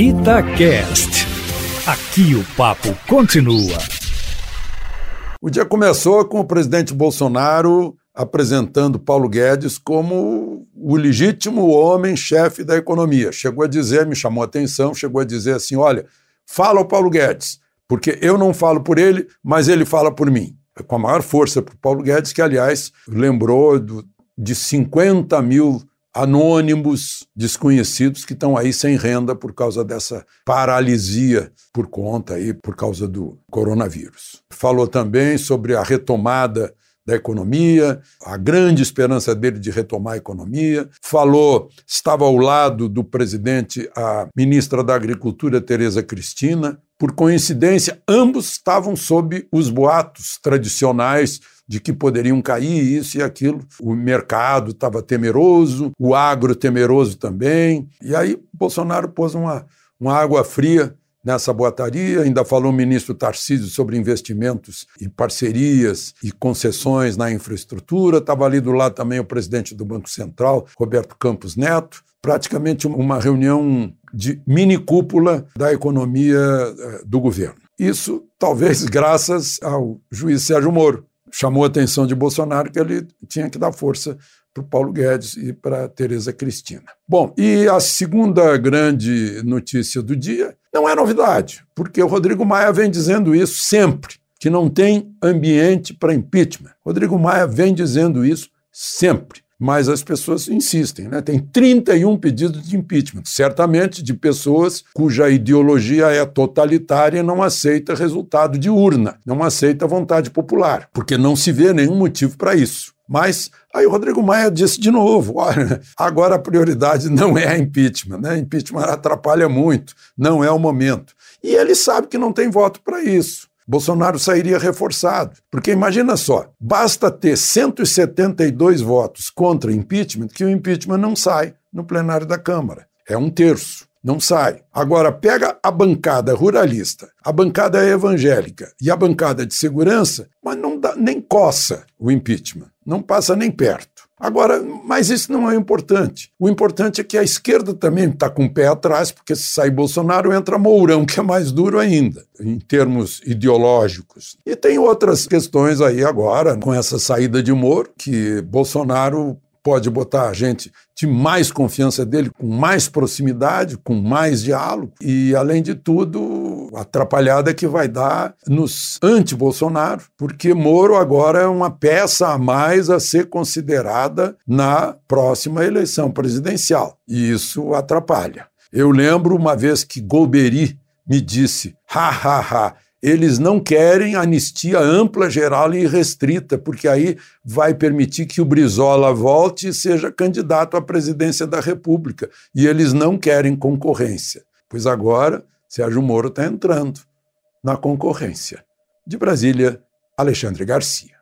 Itacast. Aqui o papo continua. O dia começou com o presidente Bolsonaro apresentando Paulo Guedes como o legítimo homem-chefe da economia. Chegou a dizer, me chamou a atenção, chegou a dizer assim: olha, fala ao Paulo Guedes, porque eu não falo por ele, mas ele fala por mim. Com a maior força para o Paulo Guedes, que, aliás, lembrou do, de 50 mil anônimos, desconhecidos que estão aí sem renda por causa dessa paralisia por conta aí por causa do coronavírus. Falou também sobre a retomada da economia, a grande esperança dele de retomar a economia. Falou, estava ao lado do presidente a ministra da Agricultura Tereza Cristina. Por coincidência, ambos estavam sob os boatos tradicionais de que poderiam cair isso e aquilo. O mercado estava temeroso, o agro temeroso também. E aí Bolsonaro pôs uma, uma água fria nessa boataria, ainda falou o ministro Tarcísio sobre investimentos e parcerias e concessões na infraestrutura, estava ali do lado também o presidente do Banco Central, Roberto Campos Neto, praticamente uma reunião de mini cúpula da economia eh, do governo. Isso talvez graças ao juiz Sérgio Moro, chamou a atenção de Bolsonaro que ele tinha que dar força para o Paulo Guedes e para a Tereza Cristina. Bom, e a segunda grande notícia do dia não é novidade, porque o Rodrigo Maia vem dizendo isso sempre, que não tem ambiente para impeachment. Rodrigo Maia vem dizendo isso sempre mas as pessoas insistem. Né? Tem 31 pedidos de impeachment, certamente de pessoas cuja ideologia é totalitária e não aceita resultado de urna, não aceita vontade popular, porque não se vê nenhum motivo para isso. Mas aí o Rodrigo Maia disse de novo: olha, agora a prioridade não é a impeachment, né? Impeachment atrapalha muito, não é o momento. E ele sabe que não tem voto para isso. Bolsonaro sairia reforçado. Porque imagina só, basta ter 172 votos contra impeachment que o impeachment não sai no plenário da Câmara. É um terço. Não sai. Agora, pega a bancada ruralista, a bancada evangélica e a bancada de segurança, mas não dá nem coça o impeachment. Não passa nem perto. Agora, mas isso não é importante. O importante é que a esquerda também está com o pé atrás, porque se sair Bolsonaro, entra Mourão, que é mais duro ainda, em termos ideológicos. E tem outras questões aí agora, com essa saída de Moro, que Bolsonaro pode botar a gente de mais confiança dele, com mais proximidade, com mais diálogo, e, além de tudo, a atrapalhada que vai dar nos anti-Bolsonaro, porque Moro agora é uma peça a mais a ser considerada na próxima eleição presidencial, e isso atrapalha. Eu lembro uma vez que Golbery me disse: ha, ha, ha, eles não querem anistia ampla, geral e restrita, porque aí vai permitir que o Brizola volte e seja candidato à presidência da República. E eles não querem concorrência. Pois agora, Sérgio Moro está entrando na concorrência. De Brasília, Alexandre Garcia.